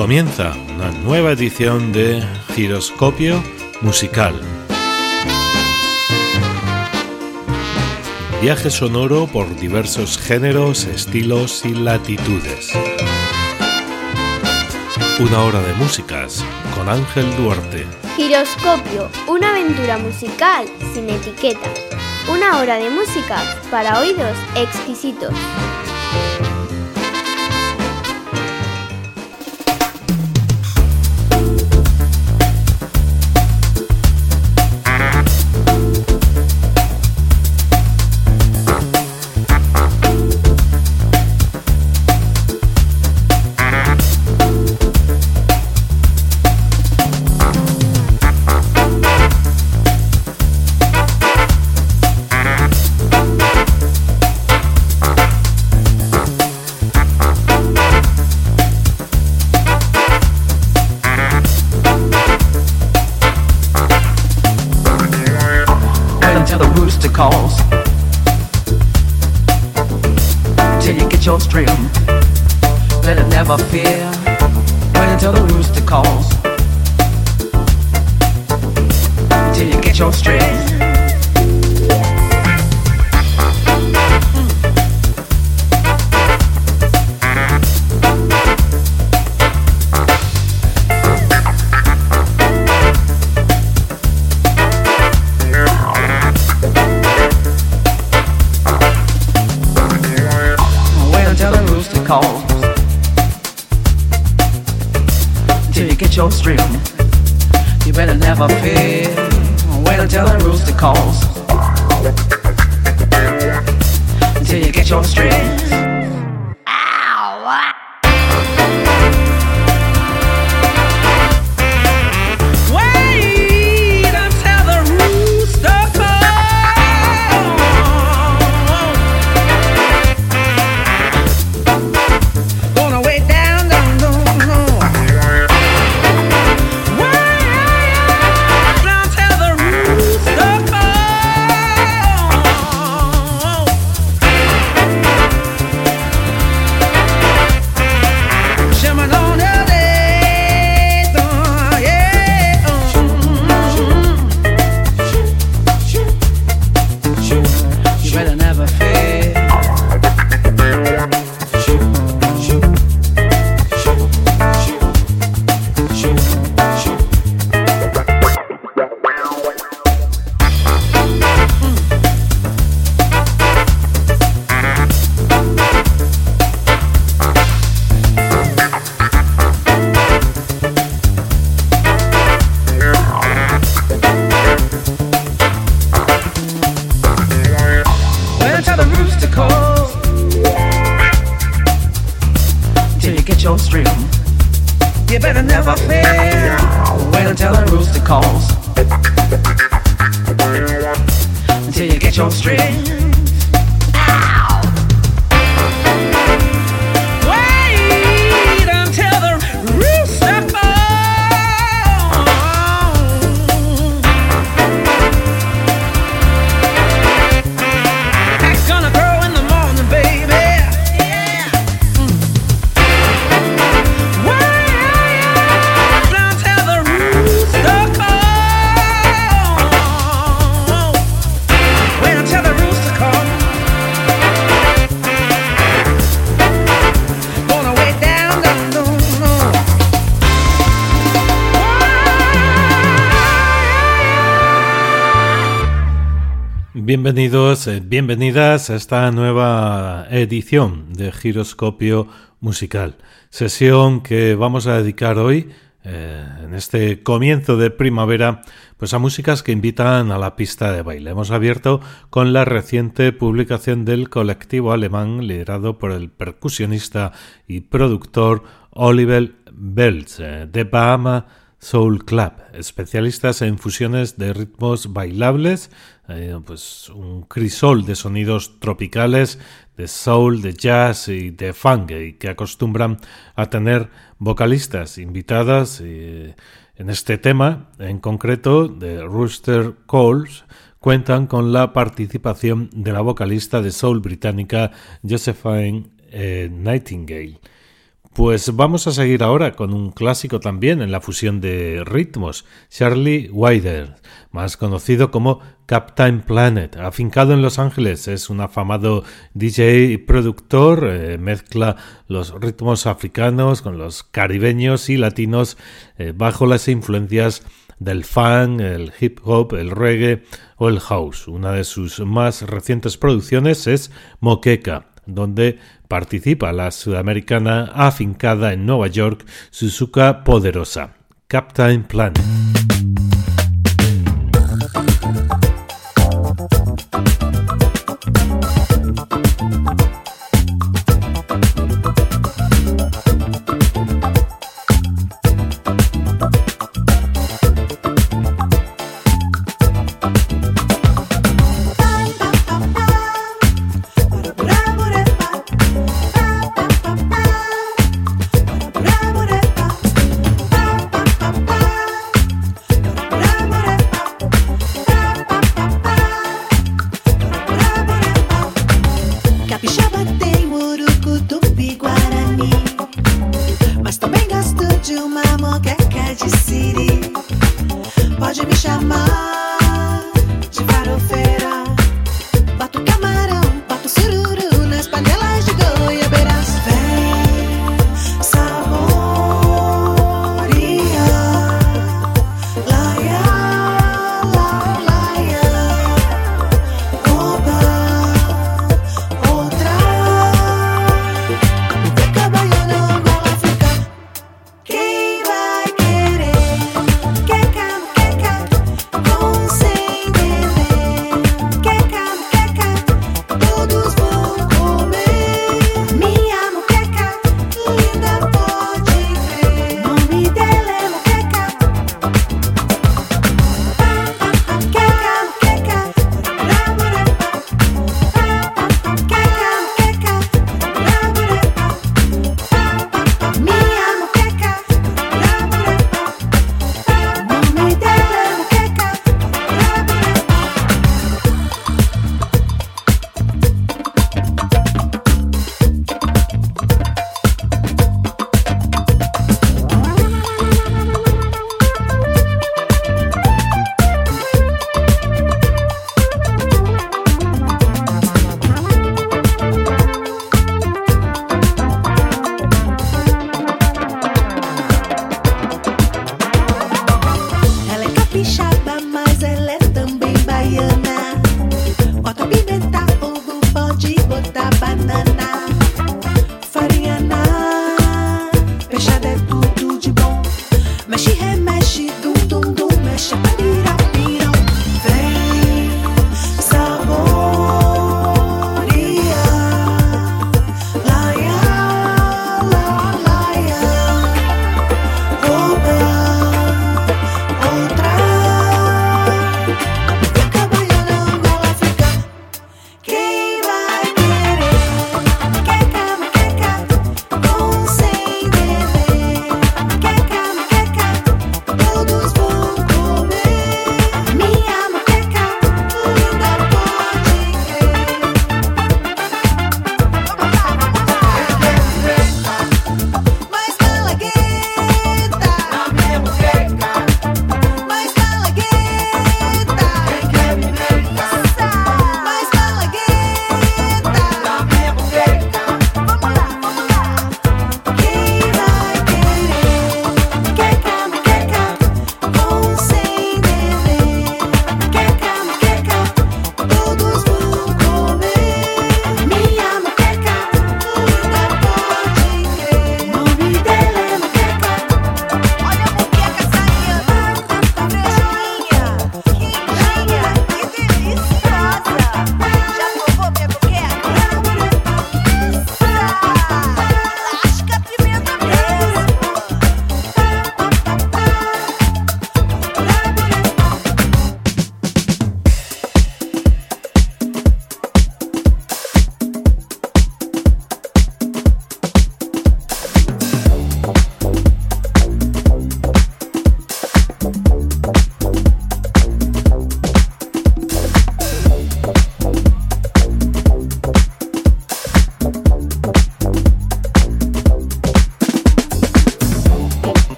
comienza una nueva edición de Giroscopio Musical. Viaje sonoro por diversos géneros, estilos y latitudes. Una hora de músicas con Ángel Duarte. Giroscopio, una aventura musical sin etiquetas. Una hora de música para oídos exquisitos. your stream. You better never fear. Wait until the rooster calls. Until you get your strings. Bienvenidos, eh, bienvenidas a esta nueva edición de Giroscopio Musical, sesión que vamos a dedicar hoy, eh, en este comienzo de primavera, pues a músicas que invitan a la pista de baile. Hemos abierto con la reciente publicación del colectivo alemán liderado por el percusionista y productor Oliver Belz eh, de Bahama Soul Club, especialistas en fusiones de ritmos bailables, eh, pues un crisol de sonidos tropicales, de soul, de jazz y de funk, y que acostumbran a tener vocalistas invitadas. en este tema, en concreto, de Rooster Calls, cuentan con la participación de la vocalista de soul británica Josephine eh, Nightingale. Pues vamos a seguir ahora con un clásico también en la fusión de ritmos, Charlie Wider, más conocido como Captain Planet, afincado en Los Ángeles, es un afamado DJ y productor, eh, mezcla los ritmos africanos con los caribeños y latinos eh, bajo las influencias del funk, el hip hop, el reggae o el house. Una de sus más recientes producciones es Moqueca, donde participa la sudamericana afincada en Nueva York, Suzuka Poderosa, Captain Planet.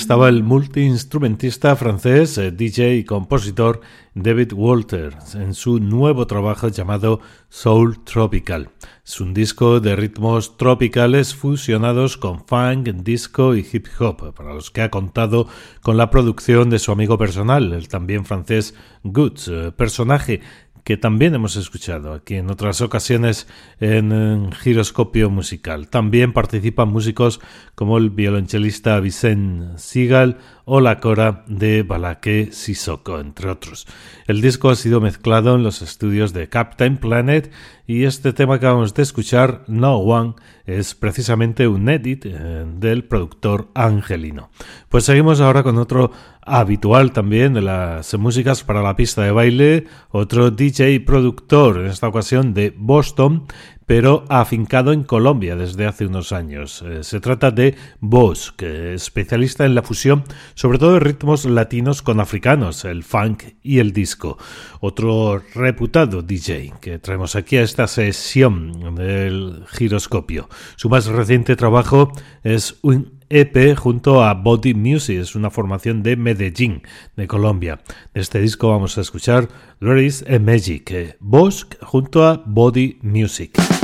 Estaba el multiinstrumentista francés, eh, DJ y compositor David Walters en su nuevo trabajo llamado Soul Tropical. Es un disco de ritmos tropicales fusionados con funk, disco y hip hop, para los que ha contado con la producción de su amigo personal, el también francés Goods, eh, personaje que también hemos escuchado aquí en otras ocasiones en, Giroscopio Musical. También participan músicos como el violonchelista Vicente Sigal o la cora de Balaque Sissoko, entre otros. El disco ha sido mezclado en los estudios de Captain Planet y este tema que acabamos de escuchar, No One, es precisamente un edit eh, del productor Angelino. Pues seguimos ahora con otro habitual también de las músicas para la pista de baile, otro DJ productor, en esta ocasión de Boston, pero afincado en Colombia desde hace unos años. Eh, se trata de Bosch, especialista en la fusión, sobre todo de ritmos latinos con africanos, el funk y el disco. Otro reputado DJ que traemos aquí a esta sesión del giroscopio. Su más reciente trabajo es un EP junto a Body Music, es una formación de Medellín, de Colombia. De este disco vamos a escuchar There a Magic, Bosch junto a Body Music.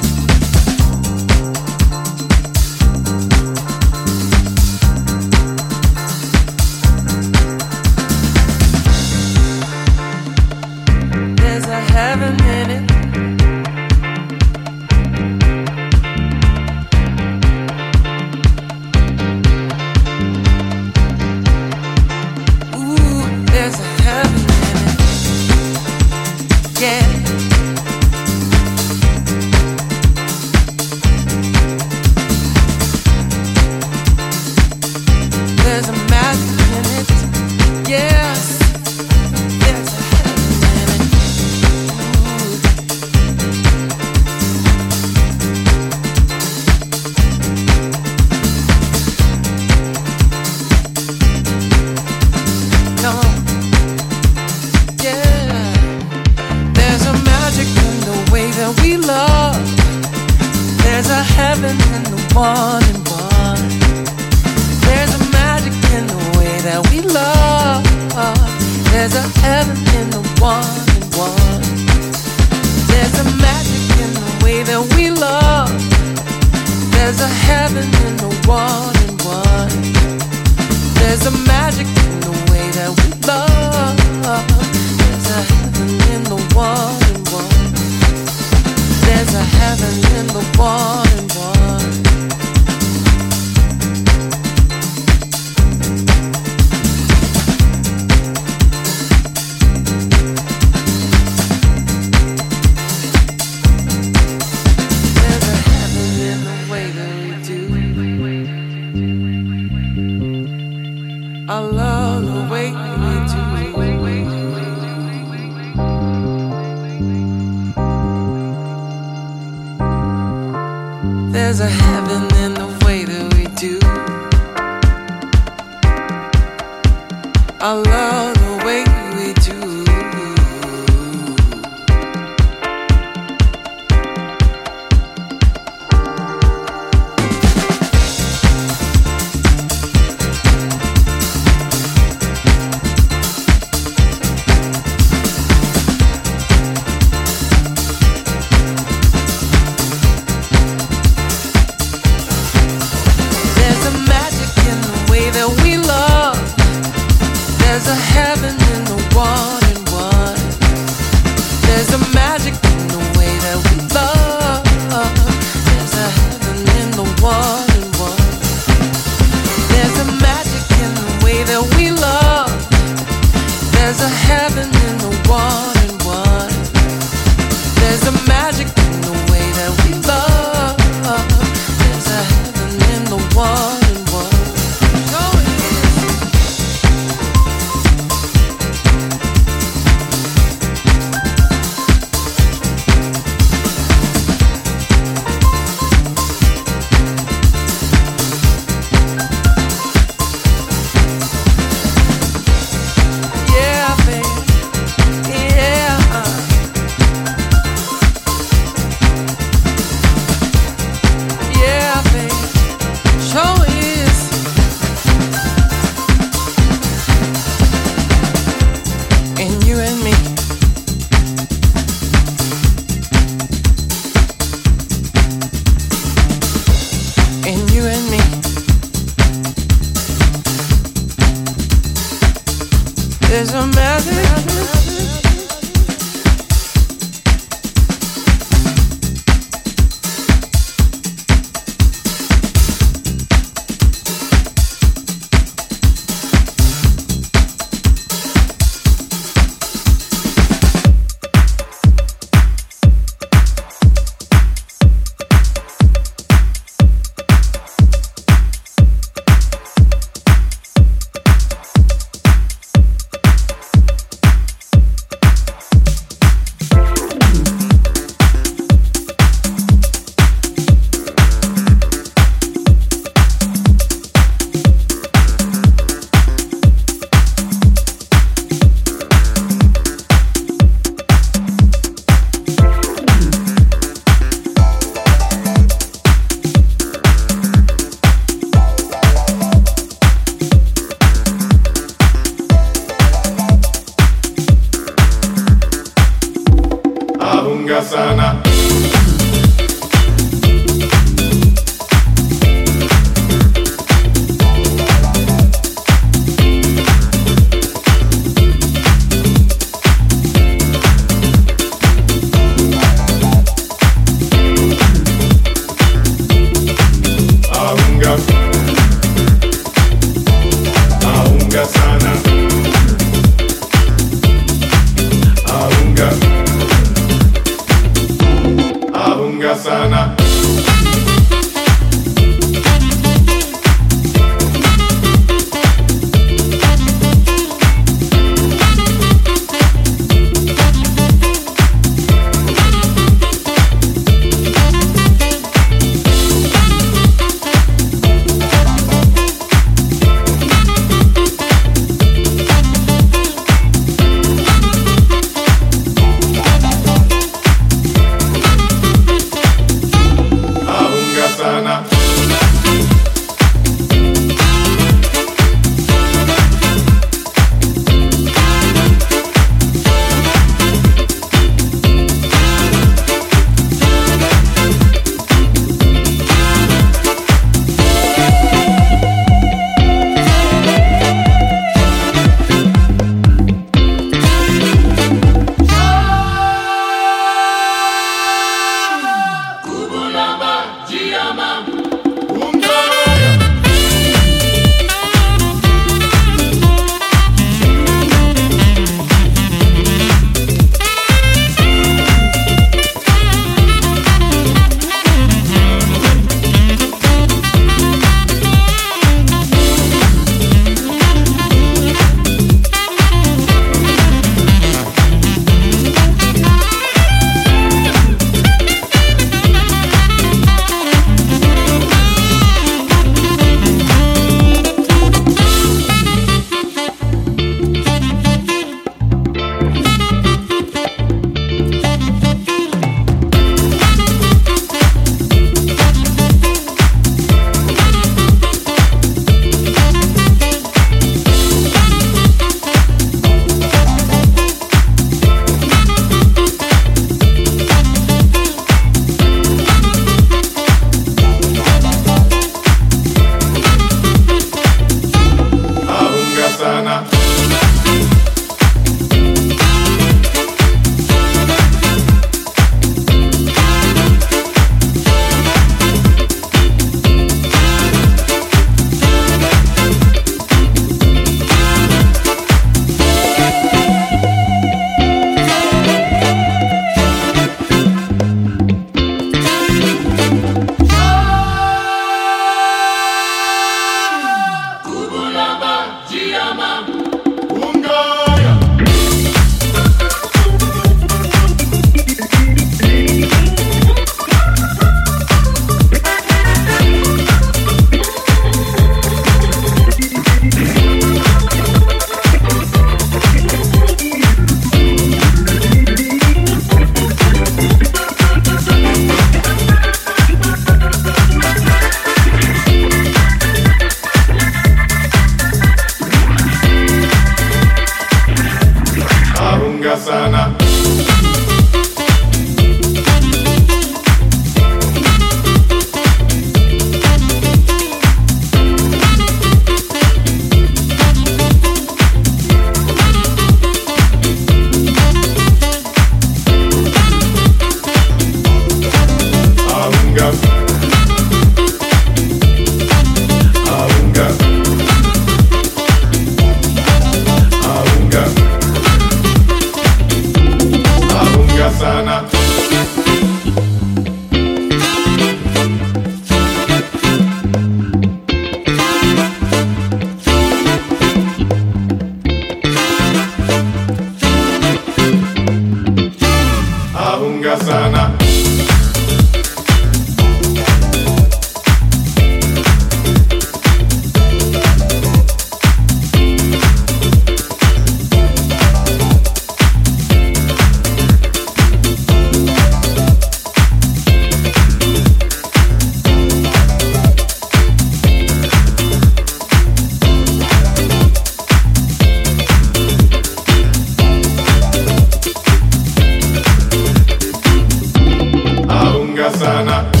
not.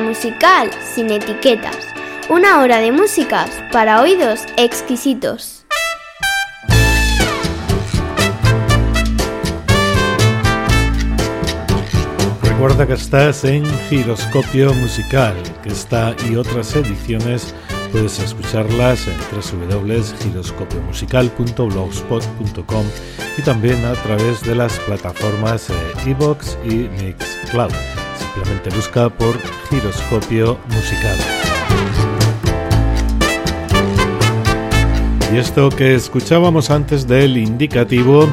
Musical sin etiquetas. Una hora de músicas para oídos exquisitos. Recuerda que estás en Giroscopio Musical, que y otras ediciones puedes escucharlas en www.giroscopiomusical.blogspot.com y también a través de las plataformas Evox y Mixcloud. Busca por Giroscopio Musical. Y esto que escuchábamos antes del indicativo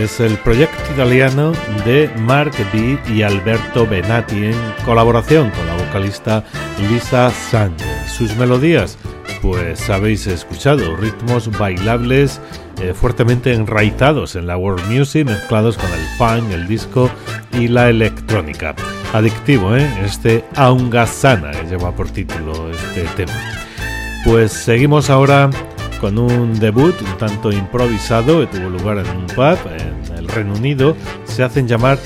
es el proyecto italiano de Mark B y Alberto Benatti en colaboración con la vocalista Lisa Sanchez. Sus melodías, pues habéis escuchado, ritmos bailables eh, fuertemente enraizados en la world music, mezclados con el funk, el disco y la electrónica. Adictivo, ¿eh? Este Aungasana, que lleva por título este tema. Pues seguimos ahora con un debut un tanto improvisado que tuvo lugar en un pub en el Reino Unido. Se hacen llamar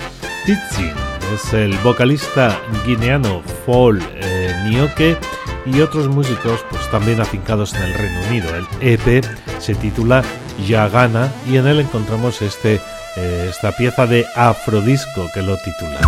Tizzy. Es el vocalista guineano Fall eh, y otros músicos pues también afincados en el Reino Unido. El EP se titula Yagana y en él encontramos este, eh, esta pieza de afrodisco que lo titula.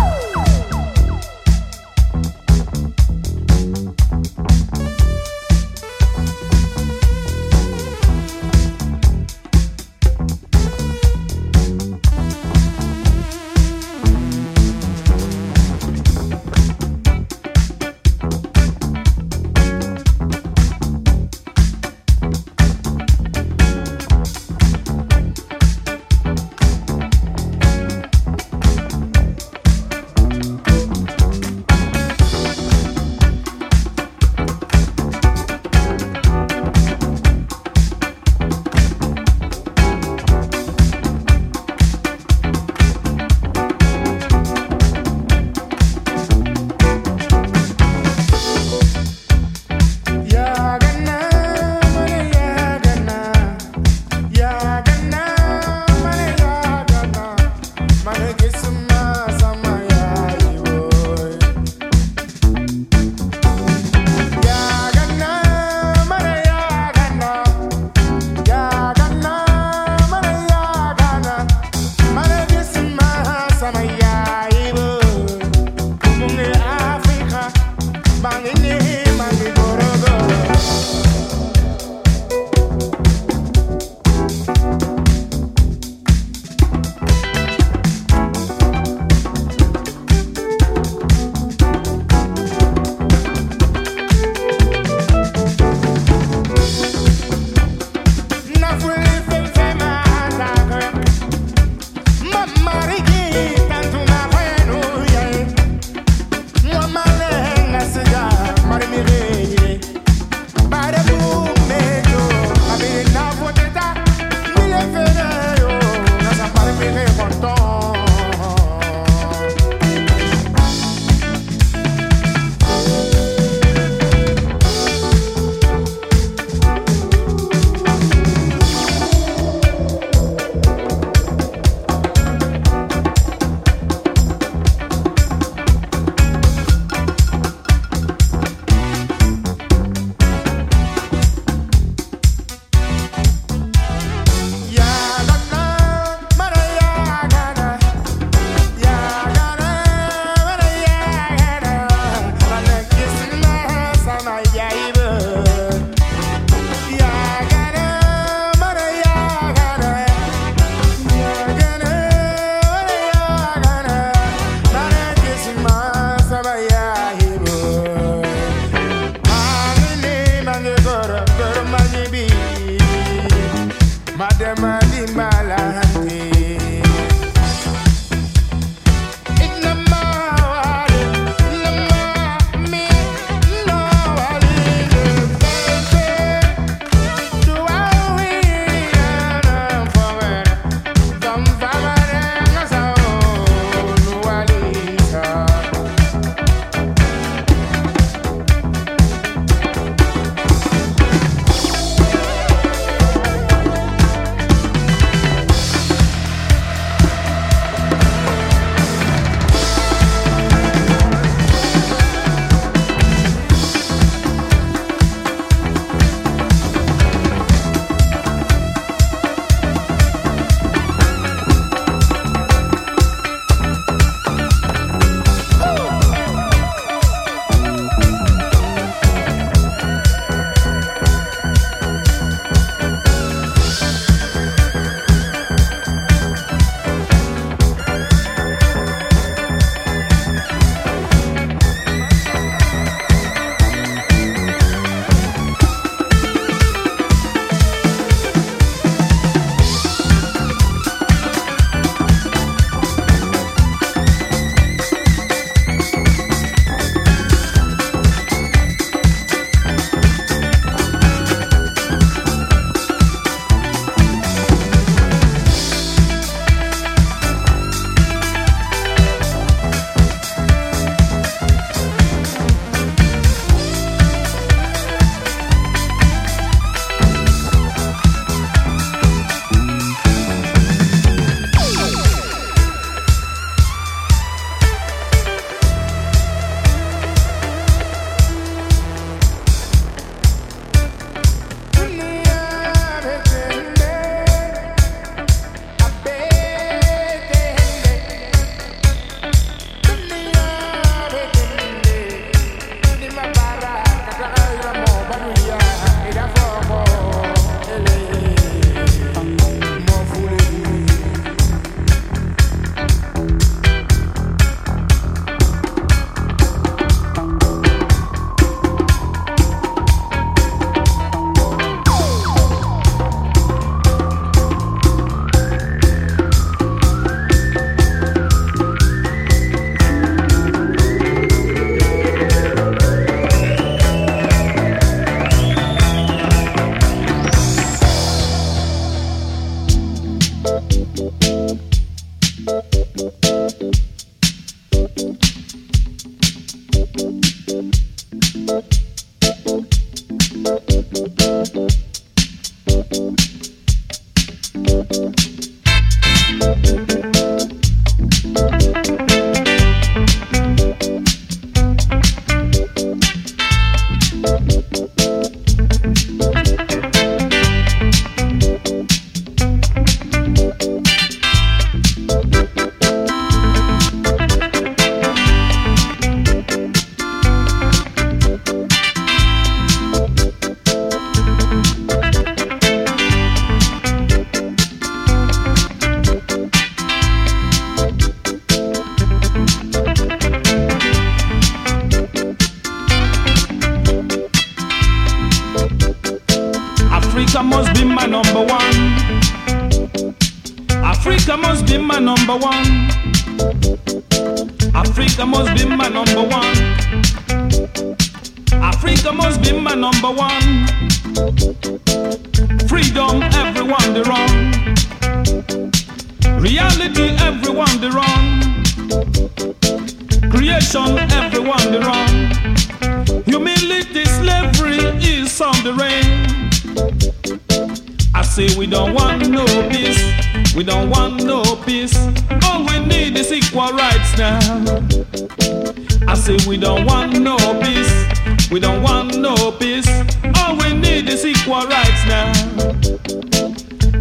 say we don't want no peace. We don't want no peace. All we need is equal rights now.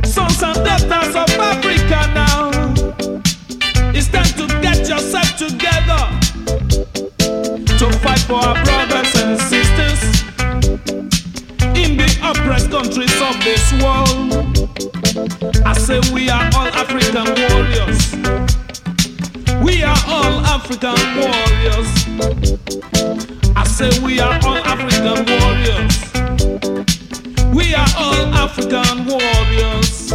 Sons and daughters of Africa now. It's time to get yourself together to fight for our brothers and sisters in the oppressed countries of this world. I say we are all African warriors. African warriors. I say we are all African warriors. We are all African warriors.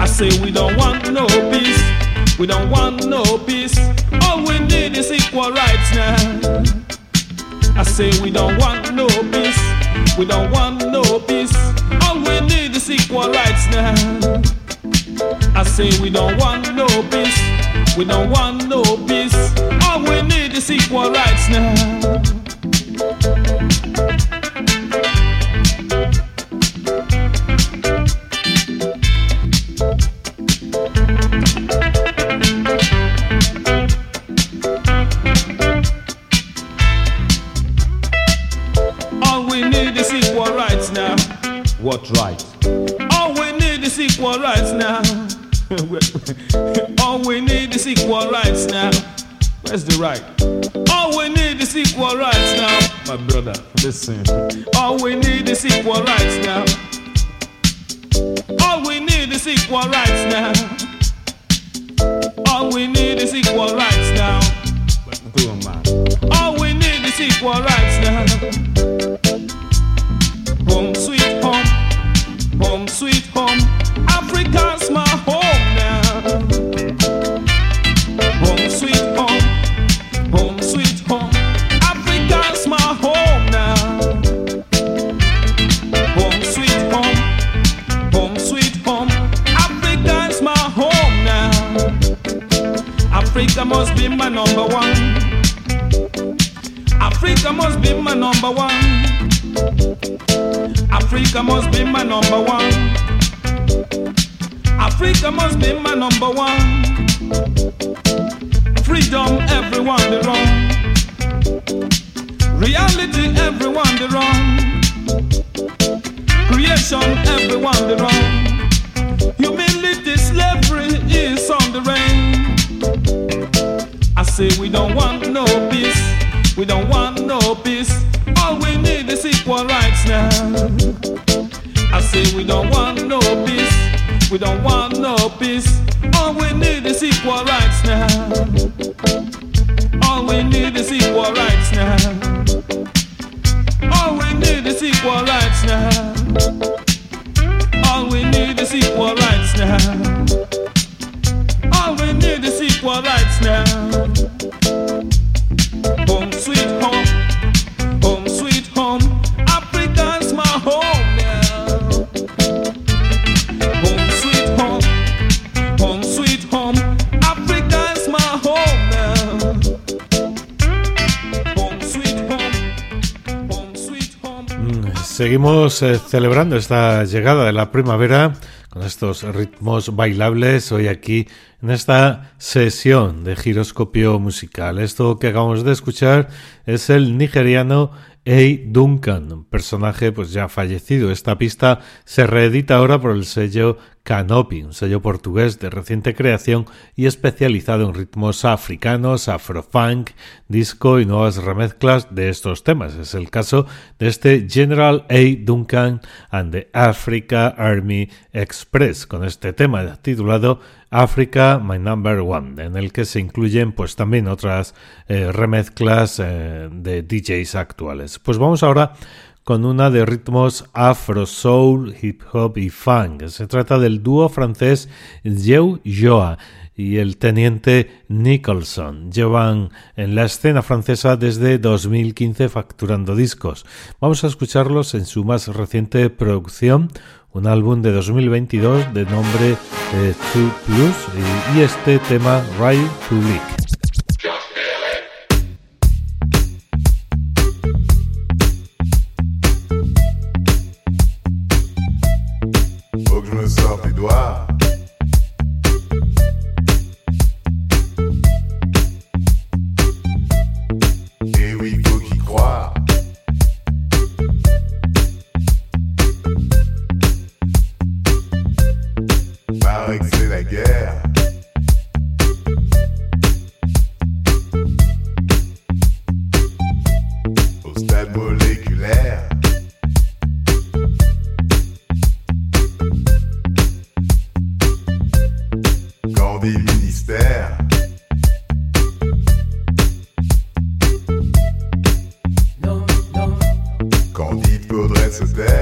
I say we don't want no peace. We don't want no peace. All we need is equal rights now. I say we don't want no peace. We don't want no peace. All we need is equal rights now. I say we don't want no peace. We don't want no peace. All we need is equal rights now. equal rights now. Home sweet home, home sweet home. Celebrando esta llegada de la primavera con estos ritmos bailables hoy aquí en esta sesión de giroscopio musical. Esto que acabamos de escuchar es el nigeriano A. Duncan, personaje pues ya fallecido. Esta pista se reedita ahora por el sello Canopy, un sello portugués de reciente creación y especializado en ritmos africanos, afrofunk, disco y nuevas remezclas de estos temas. Es el caso de este General A. Duncan and the Africa Army Express, con este tema titulado Africa My Number One, en el que se incluyen pues también otras eh, remezclas eh, de DJs actuales. Pues vamos ahora con una de ritmos afro, soul, hip hop y funk. Se trata del dúo francés Joe Joa y el teniente Nicholson llevan en la escena francesa desde 2015 facturando discos. Vamos a escucharlos en su más reciente producción, un álbum de 2022 de nombre eh, Plus y, este tema Ride to Leak. today.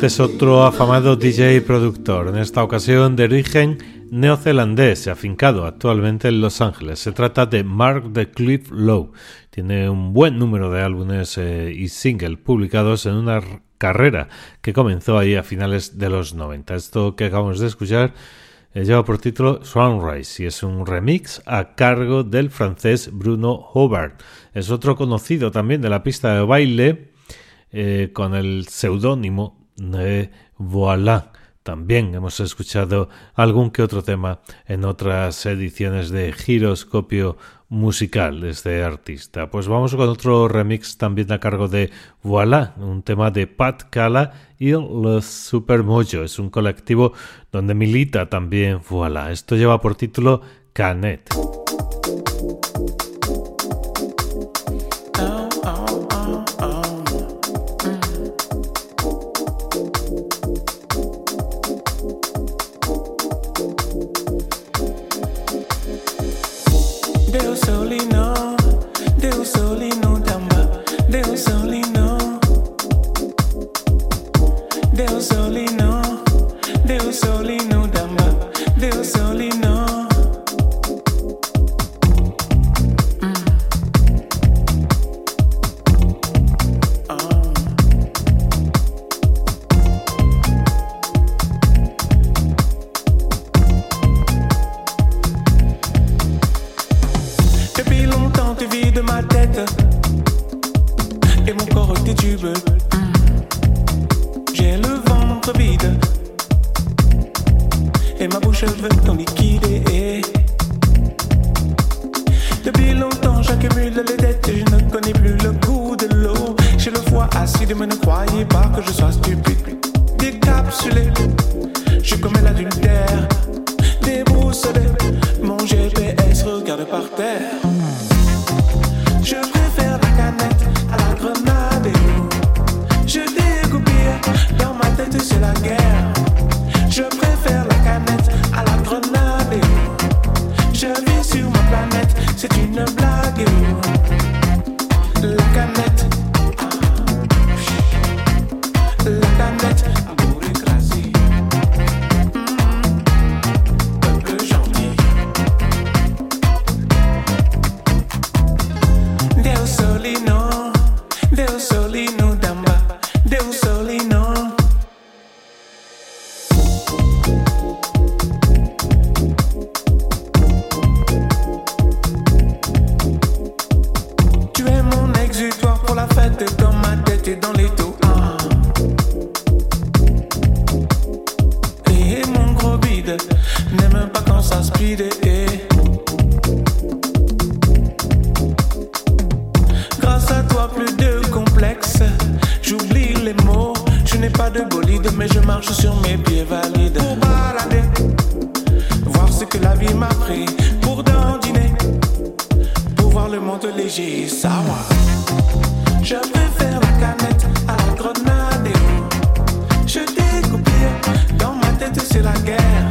Este es otro afamado DJ y productor, en esta ocasión de origen neozelandés, afincado actualmente en Los Ángeles. Se trata de Mark the Cliff Low. Tiene un buen número de álbumes eh, y singles publicados en una carrera que comenzó ahí a finales de los 90. Esto que acabamos de escuchar eh, lleva por título Sunrise y es un remix a cargo del francés Bruno Hobart. Es otro conocido también de la pista de baile eh, con el seudónimo de Voilà. También hemos escuchado algún que otro tema en otras ediciones de Giroscopio musical de este artista. Pues vamos con otro remix también a cargo de Voilà, un tema de Pat Cala y Los Super Mojo. Es un colectivo donde milita también Voilà. Esto lleva por título Canet. monte léger, ça va. Je vais faire la canette à la grenade. Oh. Je découpé dans ma tête, c'est la guerre.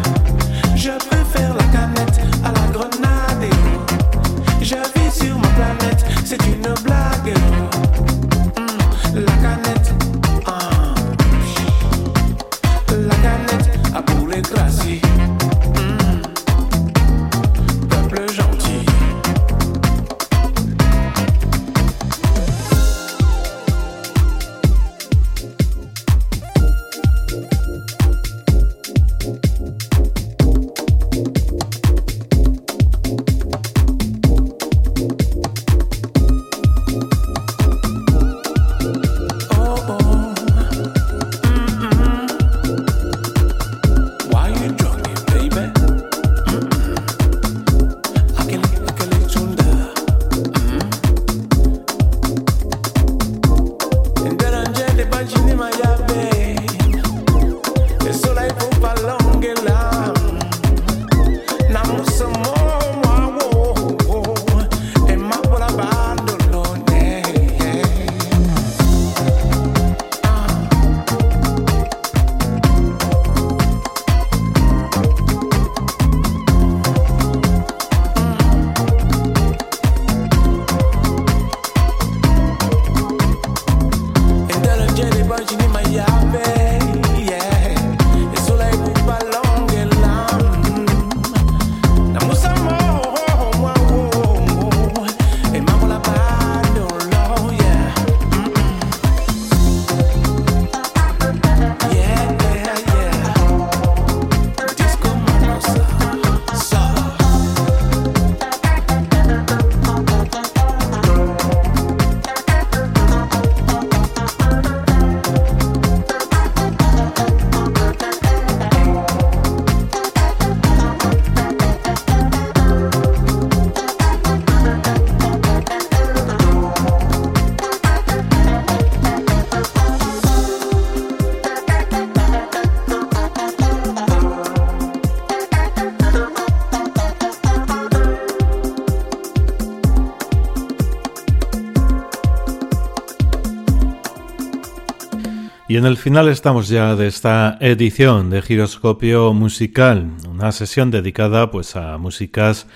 En el final estamos ya de esta edición de Giroscopio Musical, una sesión dedicada pues a músicas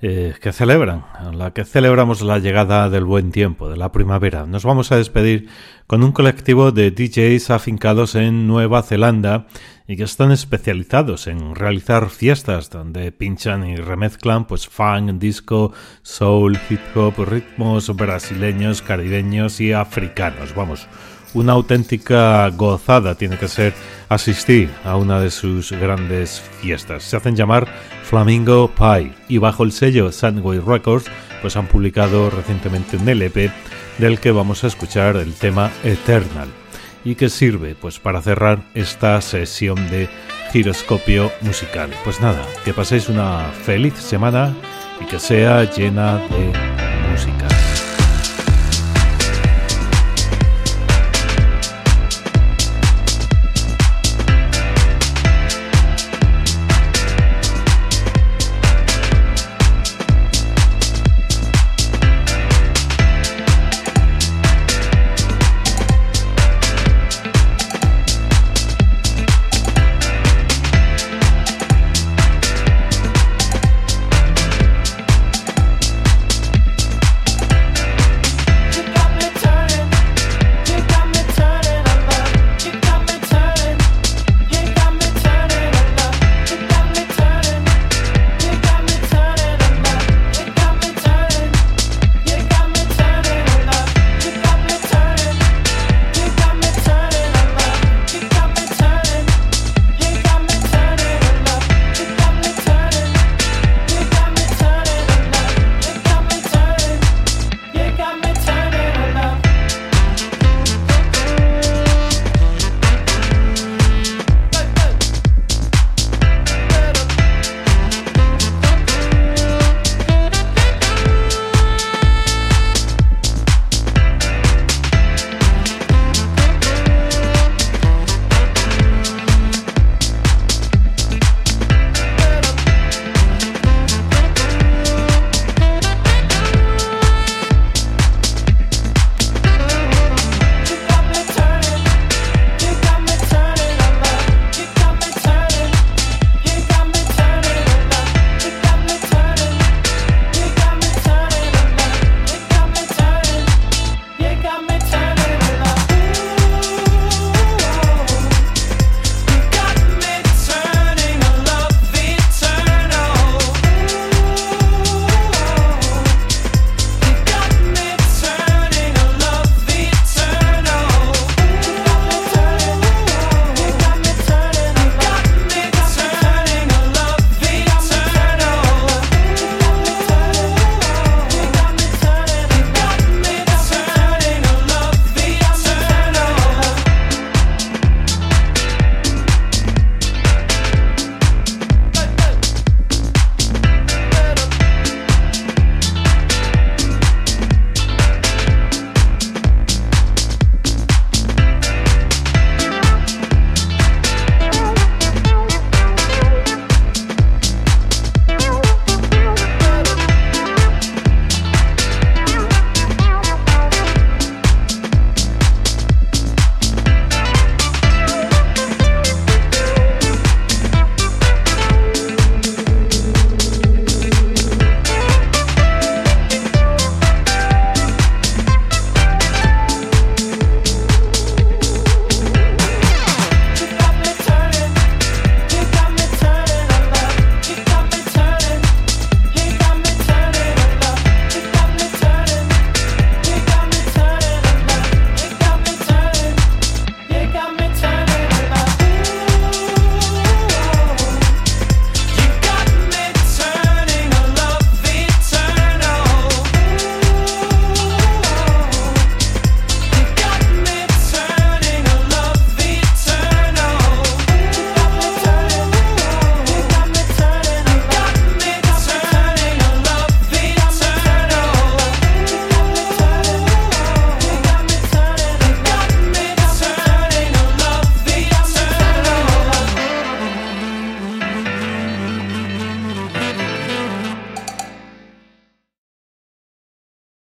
eh, que celebran, en la que celebramos la llegada del buen tiempo, de la primavera. Nos vamos a despedir con un colectivo de DJs afincados en Nueva Zelanda y que están especializados en realizar fiestas donde pinchan y remezclan pues funk, disco, soul, hip hop, ritmos brasileños, caribeños y africanos. Vamos, una auténtica gozada tiene que ser asistir a una de sus grandes fiestas. Se hacen llamar Flamingo Pie y bajo el sello Sandway Records pues han publicado recientemente un LP del que vamos a escuchar el tema Eternal y que sirve pues para cerrar esta sesión de giroscopio musical. Pues nada, que paséis una feliz semana y que sea llena de música.